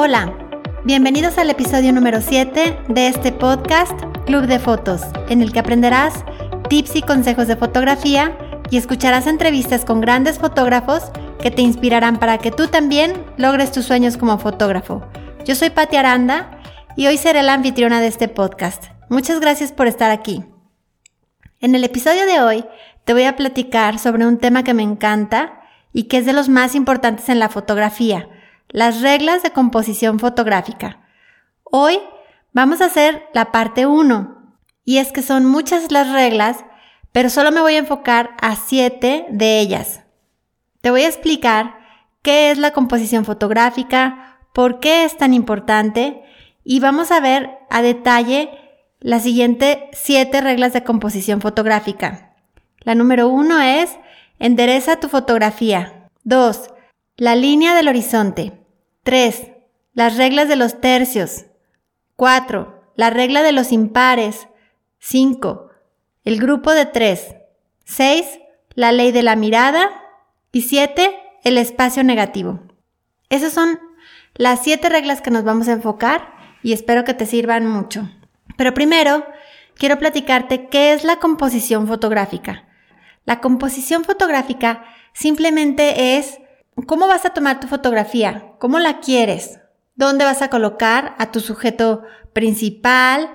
Hola, bienvenidos al episodio número 7 de este podcast Club de Fotos, en el que aprenderás tips y consejos de fotografía y escucharás entrevistas con grandes fotógrafos que te inspirarán para que tú también logres tus sueños como fotógrafo. Yo soy Patti Aranda y hoy seré la anfitriona de este podcast. Muchas gracias por estar aquí. En el episodio de hoy te voy a platicar sobre un tema que me encanta y que es de los más importantes en la fotografía, las reglas de composición fotográfica. Hoy vamos a hacer la parte 1 y es que son muchas las reglas, pero solo me voy a enfocar a 7 de ellas. Te voy a explicar qué es la composición fotográfica, por qué es tan importante y vamos a ver a detalle las siguientes 7 reglas de composición fotográfica. La número 1 es endereza tu fotografía. 2. La línea del horizonte. 3. Las reglas de los tercios. 4. La regla de los impares. 5. El grupo de 3. 6. La ley de la mirada. Y 7. El espacio negativo. Esas son las 7 reglas que nos vamos a enfocar y espero que te sirvan mucho. Pero primero, quiero platicarte qué es la composición fotográfica. La composición fotográfica simplemente es ¿Cómo vas a tomar tu fotografía? ¿Cómo la quieres? ¿Dónde vas a colocar a tu sujeto principal?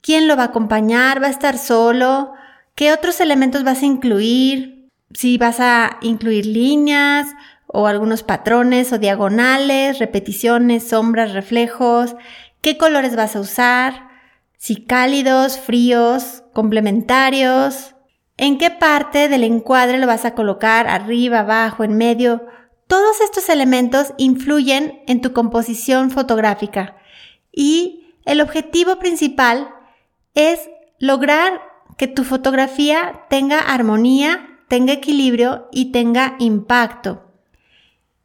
¿Quién lo va a acompañar? ¿Va a estar solo? ¿Qué otros elementos vas a incluir? Si vas a incluir líneas o algunos patrones o diagonales, repeticiones, sombras, reflejos, qué colores vas a usar, si cálidos, fríos, complementarios, en qué parte del encuadre lo vas a colocar, arriba, abajo, en medio, todos estos elementos influyen en tu composición fotográfica. Y el objetivo principal es lograr que tu fotografía tenga armonía, tenga equilibrio y tenga impacto.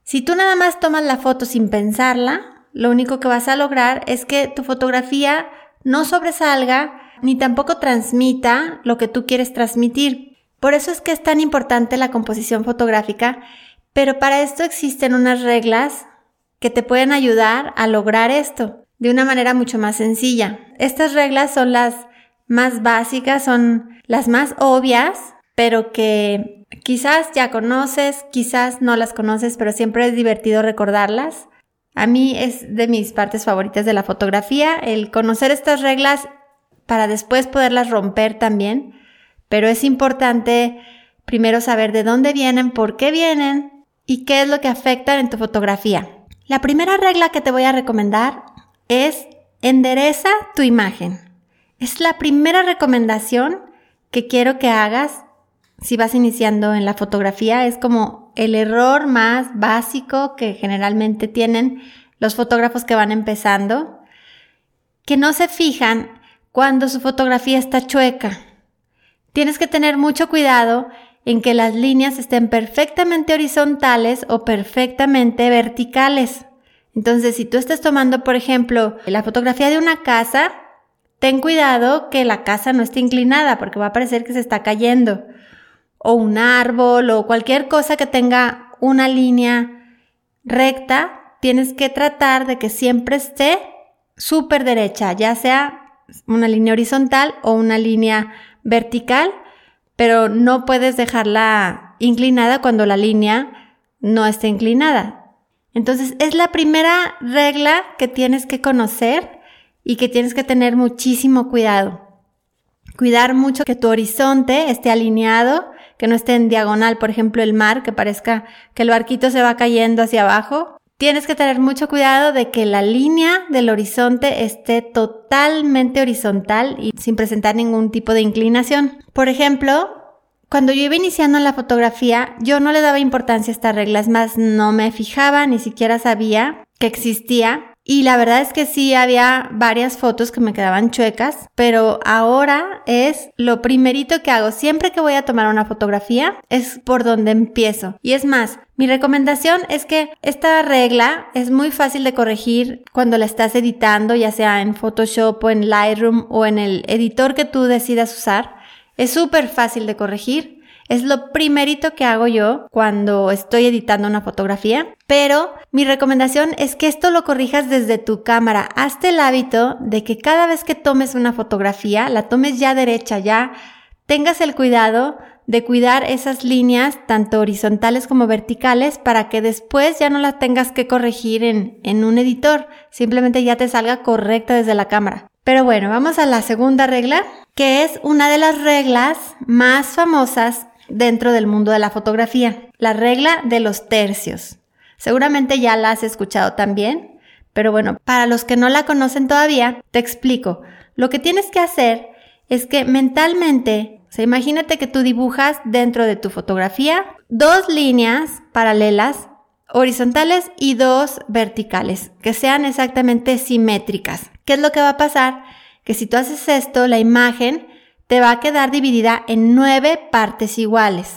Si tú nada más tomas la foto sin pensarla, lo único que vas a lograr es que tu fotografía no sobresalga ni tampoco transmita lo que tú quieres transmitir. Por eso es que es tan importante la composición fotográfica pero para esto existen unas reglas que te pueden ayudar a lograr esto de una manera mucho más sencilla. Estas reglas son las más básicas, son las más obvias, pero que quizás ya conoces, quizás no las conoces, pero siempre es divertido recordarlas. A mí es de mis partes favoritas de la fotografía, el conocer estas reglas para después poderlas romper también, pero es importante primero saber de dónde vienen, por qué vienen y qué es lo que afecta en tu fotografía. La primera regla que te voy a recomendar es endereza tu imagen. Es la primera recomendación que quiero que hagas si vas iniciando en la fotografía. Es como el error más básico que generalmente tienen los fotógrafos que van empezando, que no se fijan cuando su fotografía está chueca. Tienes que tener mucho cuidado en que las líneas estén perfectamente horizontales o perfectamente verticales. Entonces, si tú estás tomando, por ejemplo, la fotografía de una casa, ten cuidado que la casa no esté inclinada porque va a parecer que se está cayendo. O un árbol o cualquier cosa que tenga una línea recta, tienes que tratar de que siempre esté súper derecha, ya sea una línea horizontal o una línea vertical pero no puedes dejarla inclinada cuando la línea no está inclinada. Entonces es la primera regla que tienes que conocer y que tienes que tener muchísimo cuidado. Cuidar mucho que tu horizonte esté alineado, que no esté en diagonal, por ejemplo, el mar, que parezca que el barquito se va cayendo hacia abajo. Tienes que tener mucho cuidado de que la línea del horizonte esté totalmente horizontal y sin presentar ningún tipo de inclinación. Por ejemplo, cuando yo iba iniciando la fotografía, yo no le daba importancia a estas reglas, más no me fijaba, ni siquiera sabía que existía. Y la verdad es que sí había varias fotos que me quedaban chuecas, pero ahora es lo primerito que hago. Siempre que voy a tomar una fotografía es por donde empiezo. Y es más, mi recomendación es que esta regla es muy fácil de corregir cuando la estás editando, ya sea en Photoshop o en Lightroom o en el editor que tú decidas usar. Es súper fácil de corregir. Es lo primerito que hago yo cuando estoy editando una fotografía, pero mi recomendación es que esto lo corrijas desde tu cámara. Hazte el hábito de que cada vez que tomes una fotografía, la tomes ya derecha, ya tengas el cuidado de cuidar esas líneas, tanto horizontales como verticales, para que después ya no las tengas que corregir en, en un editor, simplemente ya te salga correcta desde la cámara. Pero bueno, vamos a la segunda regla, que es una de las reglas más famosas dentro del mundo de la fotografía, la regla de los tercios. Seguramente ya la has escuchado también, pero bueno, para los que no la conocen todavía, te explico. Lo que tienes que hacer es que mentalmente, o sea, imagínate que tú dibujas dentro de tu fotografía dos líneas paralelas, horizontales y dos verticales, que sean exactamente simétricas. ¿Qué es lo que va a pasar? Que si tú haces esto, la imagen te va a quedar dividida en nueve partes iguales,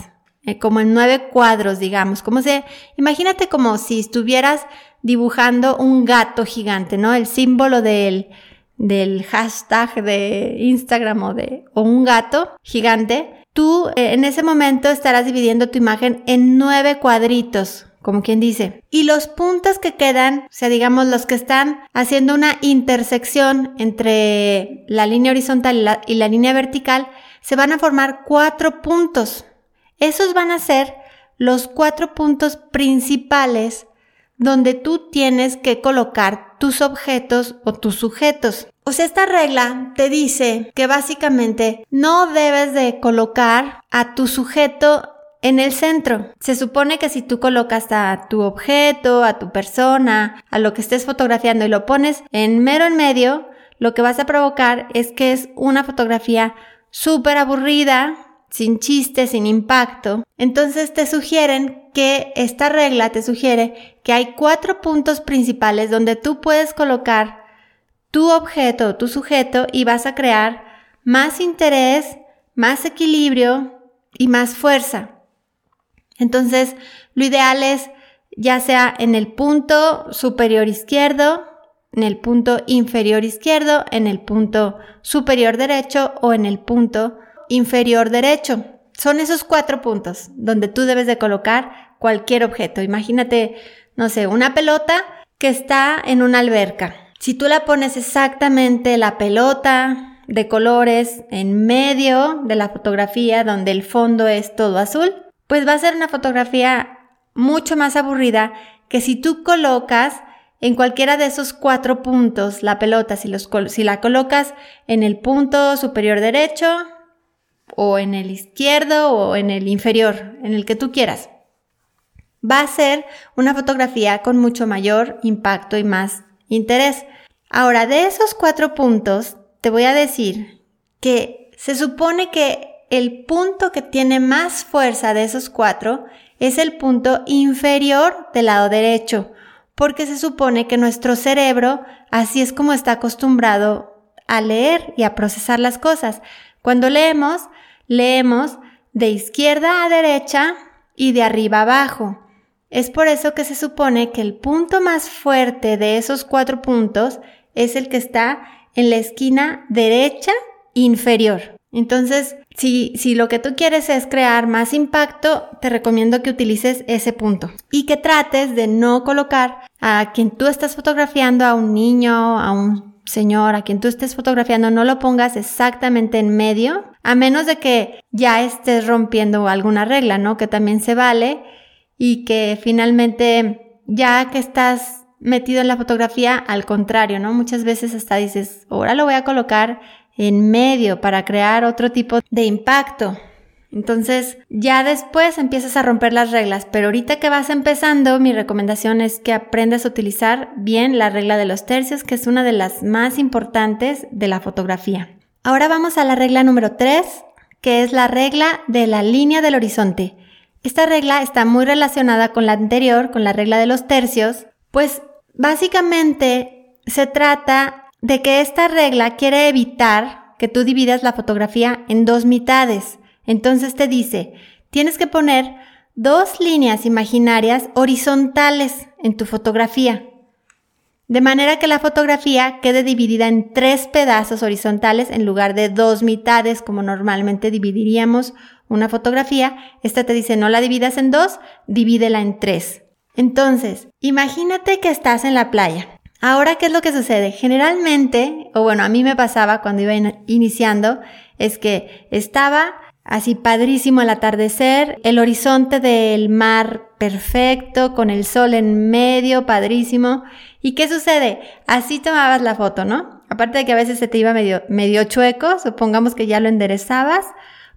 eh, como en nueve cuadros, digamos. Como se, imagínate como si estuvieras dibujando un gato gigante, ¿no? El símbolo del, del hashtag de Instagram o de, o un gato gigante. Tú eh, en ese momento estarás dividiendo tu imagen en nueve cuadritos, como quien dice. Y los puntos que quedan, o sea, digamos los que están haciendo una intersección entre la línea horizontal y la, línea vertical, se van a formar cuatro puntos. Esos van a ser los cuatro puntos principales donde tú tienes que colocar tus objetos o tus sujetos. O sea, esta regla te dice que básicamente no debes de colocar a tu sujeto en el centro. Se supone que si tú colocas a tu objeto, a tu persona, a lo que estés fotografiando y lo pones en mero en medio, lo que vas a provocar es que es una fotografía súper aburrida, sin chiste, sin impacto. Entonces te sugieren que esta regla te sugiere que hay cuatro puntos principales donde tú puedes colocar tu objeto tu sujeto y vas a crear más interés, más equilibrio y más fuerza. Entonces, lo ideal es ya sea en el punto superior izquierdo, en el punto inferior izquierdo, en el punto superior derecho o en el punto inferior derecho. Son esos cuatro puntos donde tú debes de colocar cualquier objeto. Imagínate, no sé, una pelota que está en una alberca. Si tú la pones exactamente la pelota de colores en medio de la fotografía donde el fondo es todo azul, pues va a ser una fotografía mucho más aburrida que si tú colocas en cualquiera de esos cuatro puntos la pelota, si, si la colocas en el punto superior derecho o en el izquierdo o en el inferior, en el que tú quieras. Va a ser una fotografía con mucho mayor impacto y más interés. Ahora, de esos cuatro puntos, te voy a decir que se supone que el punto que tiene más fuerza de esos cuatro es el punto inferior del lado derecho, porque se supone que nuestro cerebro así es como está acostumbrado a leer y a procesar las cosas. Cuando leemos, leemos de izquierda a derecha y de arriba abajo. Es por eso que se supone que el punto más fuerte de esos cuatro puntos es el que está en la esquina derecha inferior. Entonces, si, si lo que tú quieres es crear más impacto, te recomiendo que utilices ese punto y que trates de no colocar a quien tú estás fotografiando, a un niño, a un señor, a quien tú estés fotografiando, no lo pongas exactamente en medio, a menos de que ya estés rompiendo alguna regla, ¿no? Que también se vale y que finalmente ya que estás metido en la fotografía, al contrario, ¿no? Muchas veces hasta dices, ahora lo voy a colocar en medio para crear otro tipo de impacto. Entonces ya después empiezas a romper las reglas, pero ahorita que vas empezando, mi recomendación es que aprendas a utilizar bien la regla de los tercios, que es una de las más importantes de la fotografía. Ahora vamos a la regla número 3, que es la regla de la línea del horizonte. Esta regla está muy relacionada con la anterior, con la regla de los tercios, pues básicamente se trata de que esta regla quiere evitar que tú dividas la fotografía en dos mitades. Entonces te dice, tienes que poner dos líneas imaginarias horizontales en tu fotografía. de manera que la fotografía quede dividida en tres pedazos horizontales en lugar de dos mitades como normalmente dividiríamos una fotografía. Esta te dice no la dividas en dos, divídela en tres. Entonces, imagínate que estás en la playa. Ahora, ¿qué es lo que sucede? Generalmente, o bueno, a mí me pasaba cuando iba iniciando, es que estaba así padrísimo el atardecer, el horizonte del mar perfecto, con el sol en medio, padrísimo. ¿Y qué sucede? Así tomabas la foto, ¿no? Aparte de que a veces se te iba medio, medio chueco, supongamos que ya lo enderezabas,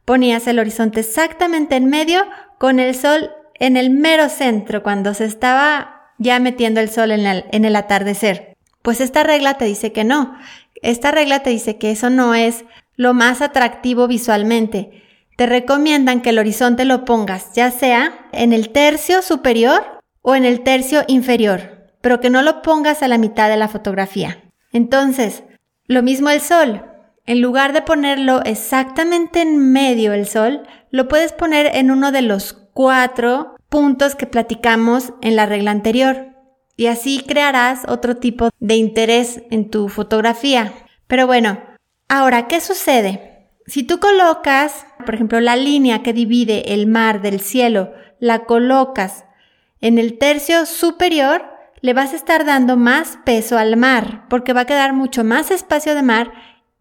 ponías el horizonte exactamente en medio, con el sol en el mero centro, cuando se estaba ya metiendo el sol en el, atardecer. Pues esta regla te dice que no. Esta regla te dice que eso no es lo más atractivo visualmente. Te recomiendan que el horizonte lo pongas ya sea en el tercio superior o en el tercio inferior, pero que no lo pongas a la mitad de la fotografía. Entonces, lo mismo el sol. En lugar de ponerlo exactamente en medio el sol, lo puedes poner en uno de los cuatro puntos que platicamos en la regla anterior. Y así crearás otro tipo de interés en tu fotografía. Pero bueno, ahora, ¿qué sucede? Si tú colocas, por ejemplo, la línea que divide el mar del cielo, la colocas en el tercio superior, le vas a estar dando más peso al mar, porque va a quedar mucho más espacio de mar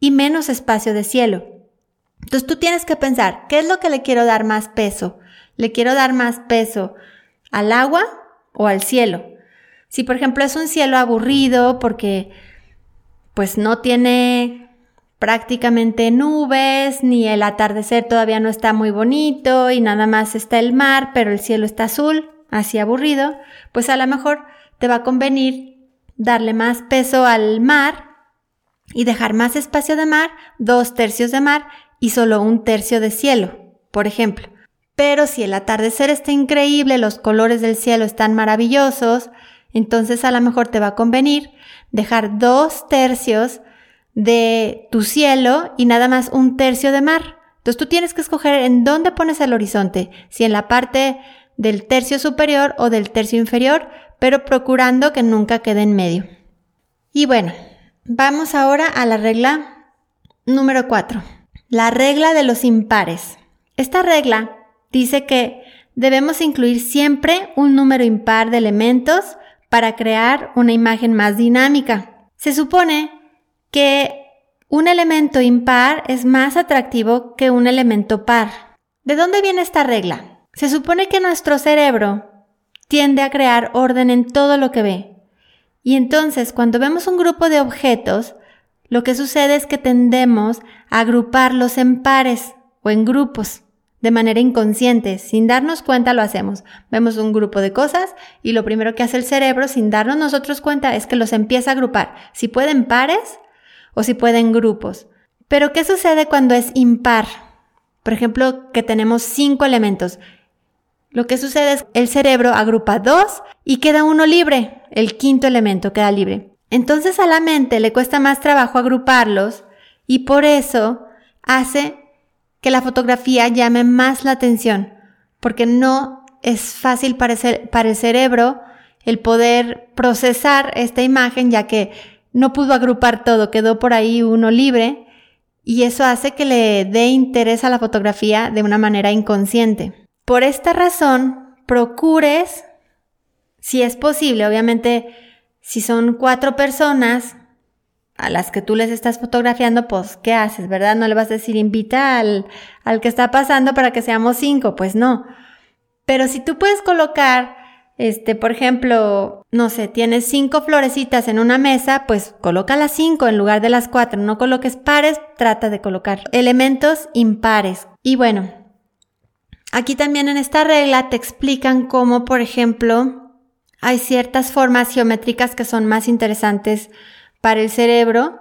y menos espacio de cielo. Entonces tú tienes que pensar, ¿qué es lo que le quiero dar más peso? ¿Le quiero dar más peso al agua o al cielo? Si por ejemplo es un cielo aburrido porque pues no tiene prácticamente nubes, ni el atardecer todavía no está muy bonito y nada más está el mar, pero el cielo está azul, así aburrido, pues a lo mejor te va a convenir darle más peso al mar y dejar más espacio de mar, dos tercios de mar y solo un tercio de cielo, por ejemplo. Pero si el atardecer está increíble, los colores del cielo están maravillosos, entonces a lo mejor te va a convenir dejar dos tercios de tu cielo y nada más un tercio de mar. Entonces tú tienes que escoger en dónde pones el horizonte, si en la parte del tercio superior o del tercio inferior, pero procurando que nunca quede en medio. Y bueno, vamos ahora a la regla número 4, la regla de los impares. Esta regla dice que debemos incluir siempre un número impar de elementos para crear una imagen más dinámica. Se supone que un elemento impar es más atractivo que un elemento par. ¿De dónde viene esta regla? Se supone que nuestro cerebro tiende a crear orden en todo lo que ve. Y entonces, cuando vemos un grupo de objetos, lo que sucede es que tendemos a agruparlos en pares o en grupos de manera inconsciente, sin darnos cuenta lo hacemos. Vemos un grupo de cosas y lo primero que hace el cerebro sin darnos nosotros cuenta es que los empieza a agrupar. Si pueden pares, o si pueden grupos. Pero ¿qué sucede cuando es impar? Por ejemplo, que tenemos cinco elementos. Lo que sucede es el cerebro agrupa dos y queda uno libre. El quinto elemento queda libre. Entonces a la mente le cuesta más trabajo agruparlos y por eso hace que la fotografía llame más la atención, porque no es fácil para el, cerebro el poder procesar esta imagen, ya que no pudo agrupar todo, quedó por ahí uno libre y eso hace que le dé interés a la fotografía de una manera inconsciente. Por esta razón, procures, si es posible, obviamente, si son cuatro personas a las que tú les estás fotografiando, pues, ¿qué haces, verdad? No le vas a decir, invita al, al que está pasando para que seamos cinco, pues no. Pero si tú puedes colocar este, por ejemplo, no sé, tienes cinco florecitas en una mesa, pues coloca las cinco en lugar de las cuatro. No coloques pares, trata de colocar elementos impares. Y bueno, aquí también en esta regla te explican cómo, por ejemplo, hay ciertas formas geométricas que son más interesantes para el cerebro,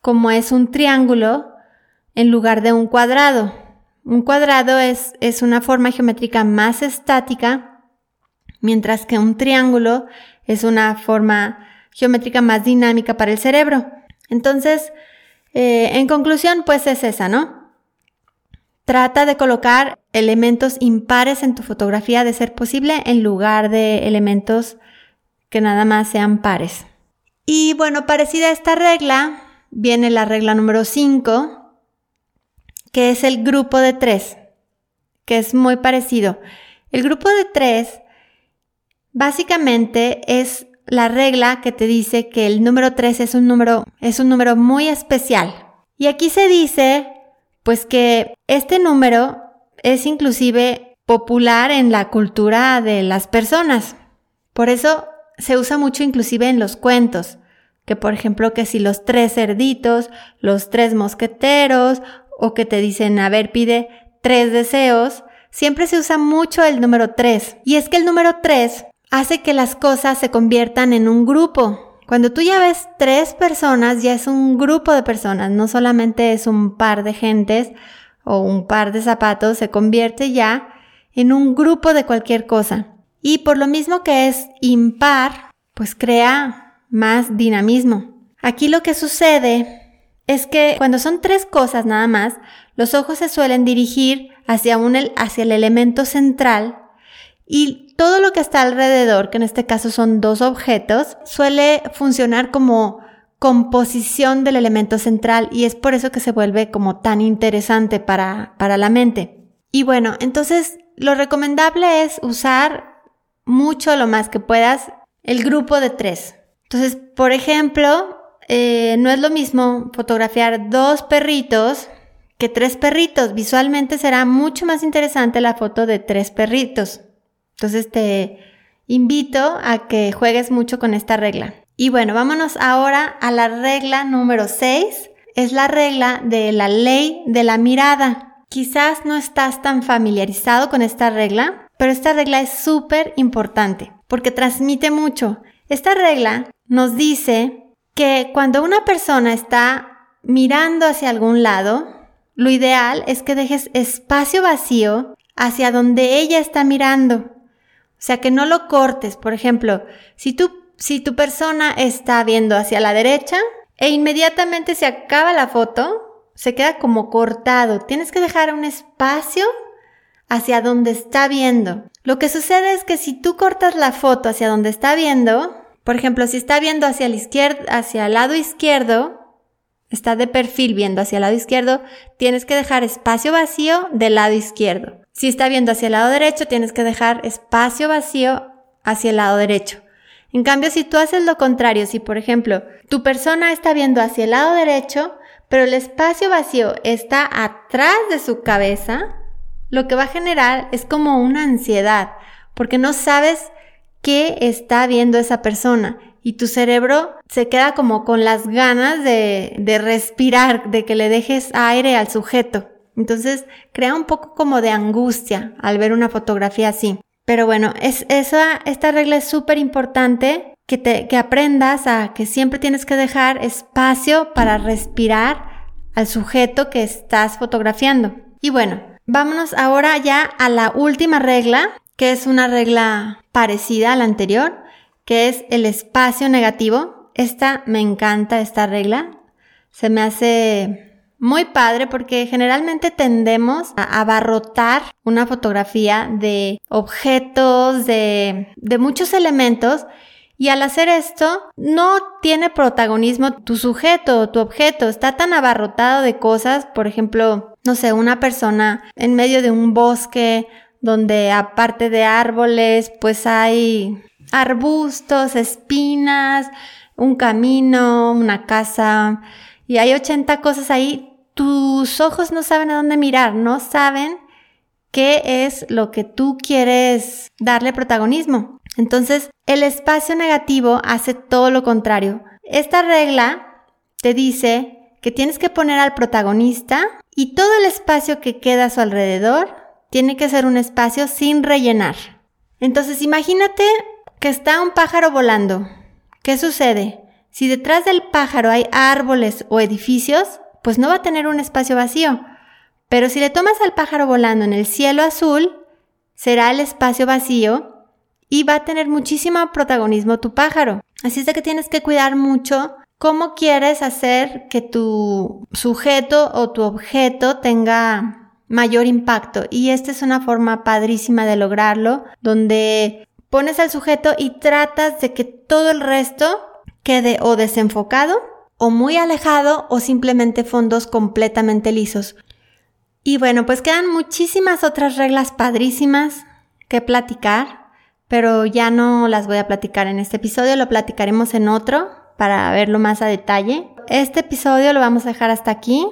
como es un triángulo en lugar de un cuadrado. Un cuadrado es, es una forma geométrica más estática mientras que un triángulo es una forma geométrica más dinámica para el cerebro. Entonces, eh, en conclusión, pues es esa, ¿no? Trata de colocar elementos impares en tu fotografía de ser posible en lugar de elementos que nada más sean pares. Y bueno, parecida a esta regla, viene la regla número 5, que es el grupo de tres, que es muy parecido. El grupo de tres básicamente es la regla que te dice que el número 3 es un número, es un número muy especial. Y aquí se dice, pues que este número es inclusive popular en la cultura de las personas. Por eso se usa mucho inclusive en los cuentos, que por ejemplo que si los tres cerditos, los tres mosqueteros, o que te dicen, a ver, pide tres deseos, siempre se usa mucho el número tres. Y es que el número tres hace que las cosas se conviertan en un grupo. Cuando tú ya ves tres personas, ya es un grupo de personas, no solamente es un par de gentes o un par de zapatos, se convierte ya en un grupo de cualquier cosa. Y por lo mismo que es impar, pues crea más dinamismo. Aquí lo que sucede es que cuando son tres cosas nada más, los ojos se suelen dirigir hacia, un, hacia el elemento central y todo lo que está alrededor, que en este caso son dos objetos, suele funcionar como composición del elemento central y es por eso que se vuelve como tan interesante para, para la mente. Y bueno, entonces lo recomendable es usar mucho lo más que puedas el grupo de tres. Entonces, por ejemplo, eh, no es lo mismo fotografiar dos perritos que tres perritos. Visualmente será mucho más interesante la foto de tres perritos. Entonces te invito a que juegues mucho con esta regla. Y bueno, vámonos ahora a la regla número 6. Es la regla de la ley de la mirada. Quizás no estás tan familiarizado con esta regla, pero esta regla es súper importante porque transmite mucho. Esta regla nos dice que cuando una persona está mirando hacia algún lado, lo ideal es que dejes espacio vacío hacia donde ella está mirando. O sea, que no lo cortes. Por ejemplo, si si tu persona está viendo hacia la derecha e inmediatamente se acaba la foto, se queda como cortado. Tienes que dejar un espacio hacia donde está viendo. Lo que sucede es que si tú cortas la foto hacia donde está viendo, por ejemplo, si está viendo hacia la izquierda, hacia el lado izquierdo, está de perfil viendo hacia el lado izquierdo, tienes que dejar espacio vacío del lado izquierdo. Si está viendo hacia el lado derecho, tienes que dejar espacio vacío hacia el lado derecho. En cambio, si tú haces lo contrario, si por ejemplo tu persona está viendo hacia el lado derecho, pero el espacio vacío está atrás de su cabeza, lo que va a generar es como una ansiedad, porque no sabes qué está viendo esa persona y tu cerebro se queda como con las ganas de, de respirar, de que le dejes aire al sujeto. Entonces crea un poco como de angustia al ver una fotografía así. Pero bueno, es, esa, esta regla es súper importante que, te, que aprendas a que siempre tienes que dejar espacio para respirar al sujeto que estás fotografiando. Y bueno, vámonos ahora ya a la última regla, que es una regla parecida a la anterior, que es el espacio negativo. Esta me encanta, esta regla. Se me hace muy padre porque generalmente tendemos a abarrotar una fotografía de objetos, de, de muchos elementos y al hacer esto, no tiene protagonismo tu sujeto o tu objeto. Está tan abarrotado de cosas, por ejemplo, no sé, una persona en medio de un bosque donde aparte de árboles, pues hay arbustos, espinas, un camino, una casa, y hay 80 cosas ahí tus ojos no saben a dónde mirar, no saben qué es lo que tú quieres darle protagonismo. Entonces, el espacio negativo hace todo lo contrario. Esta regla te dice que tienes que poner al protagonista y todo el espacio que queda a su alrededor tiene que ser un espacio sin rellenar. Entonces, imagínate que está un pájaro volando. ¿Qué sucede? Si detrás del pájaro hay árboles o edificios, pues no va a tener un espacio vacío. Pero si le tomas al pájaro volando en el cielo azul, será el espacio vacío y va a tener muchísimo protagonismo tu pájaro. Así es de que tienes que cuidar mucho cómo quieres hacer que tu sujeto o tu objeto tenga mayor impacto. Y esta es una forma padrísima de lograrlo, donde pones al sujeto y tratas de que todo el resto quede o desenfocado o muy alejado o simplemente fondos completamente lisos. Y bueno, pues quedan muchísimas otras reglas padrísimas que platicar, pero ya no las voy a platicar en este episodio, lo platicaremos en otro para verlo más a detalle. Este episodio lo vamos a dejar hasta aquí.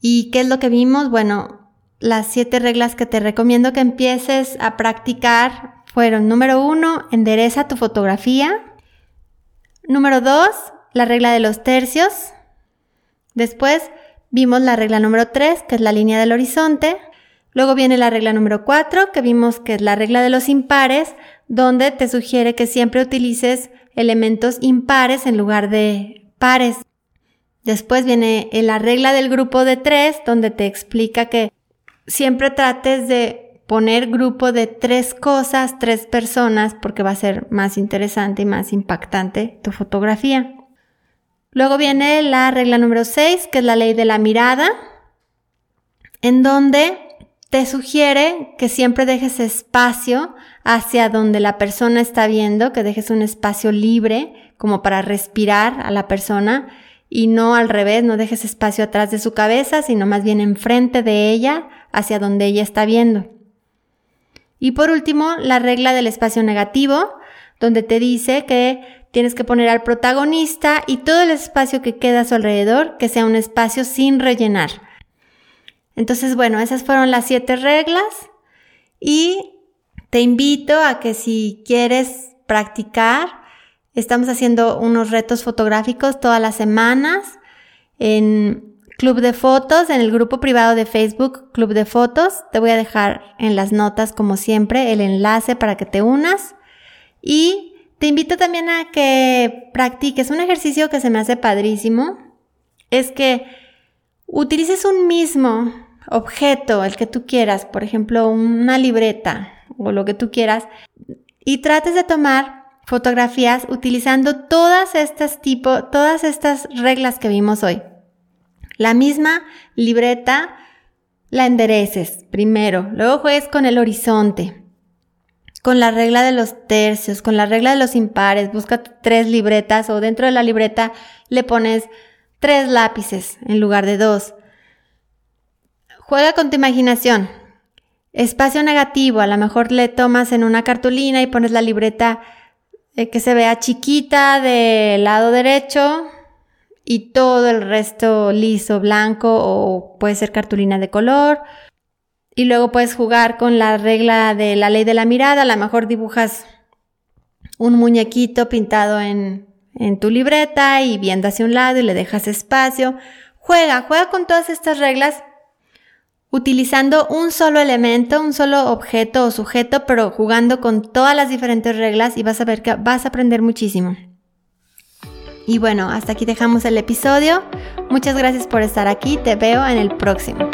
¿Y qué es lo que vimos? Bueno, las siete reglas que te recomiendo que empieces a practicar fueron, número uno, endereza tu fotografía. Número dos, la regla de los tercios. Después vimos la regla número tres, que es la línea del horizonte. Luego viene la regla número cuatro, que vimos que es la regla de los impares, donde te sugiere que siempre utilices elementos impares en lugar de pares. Después viene la regla del grupo de tres, donde te explica que siempre trates de poner grupo de tres cosas, tres personas, porque va a ser más interesante y más impactante tu fotografía. Luego viene la regla número 6, que es la ley de la mirada, en donde te sugiere que siempre dejes espacio hacia donde la persona está viendo, que dejes un espacio libre como para respirar a la persona y no al revés, no dejes espacio atrás de su cabeza, sino más bien enfrente de ella, hacia donde ella está viendo. Y por último, la regla del espacio negativo, donde te dice que tienes que poner al protagonista y todo el espacio que queda a su alrededor, que sea un espacio sin rellenar. Entonces, bueno, esas fueron las siete reglas y te invito a que si quieres practicar, Estamos haciendo unos retos fotográficos todas las semanas en Club de Fotos, en el grupo privado de Facebook Club de Fotos. Te voy a dejar en las notas, como siempre, el enlace para que te unas. Y te invito también a que practiques un ejercicio que se me hace padrísimo. Es que utilices un mismo objeto, el que tú quieras, por ejemplo, una libreta o lo que tú quieras, y trates de tomar fotografías utilizando todas estas tipo, todas estas reglas que vimos hoy. La misma libreta la endereces primero, luego juegues con el horizonte, con la regla de los tercios, con la regla de los impares, busca tres libretas o dentro de la libreta le pones tres lápices en lugar de dos. Juega con tu imaginación. Espacio negativo, a lo mejor le tomas en una cartulina y pones la libreta eh, que se vea chiquita del lado derecho y todo el resto liso, blanco o puede ser cartulina de color. Y luego puedes jugar con la regla de la ley de la mirada. A lo mejor dibujas un muñequito pintado en, en tu libreta y viendo hacia un lado y le dejas espacio. Juega, juega con todas estas reglas utilizando un solo elemento, un solo objeto o sujeto, pero jugando con todas las diferentes reglas y vas a ver que vas a aprender muchísimo. Y bueno, hasta aquí dejamos el episodio. Muchas gracias por estar aquí, te veo en el próximo.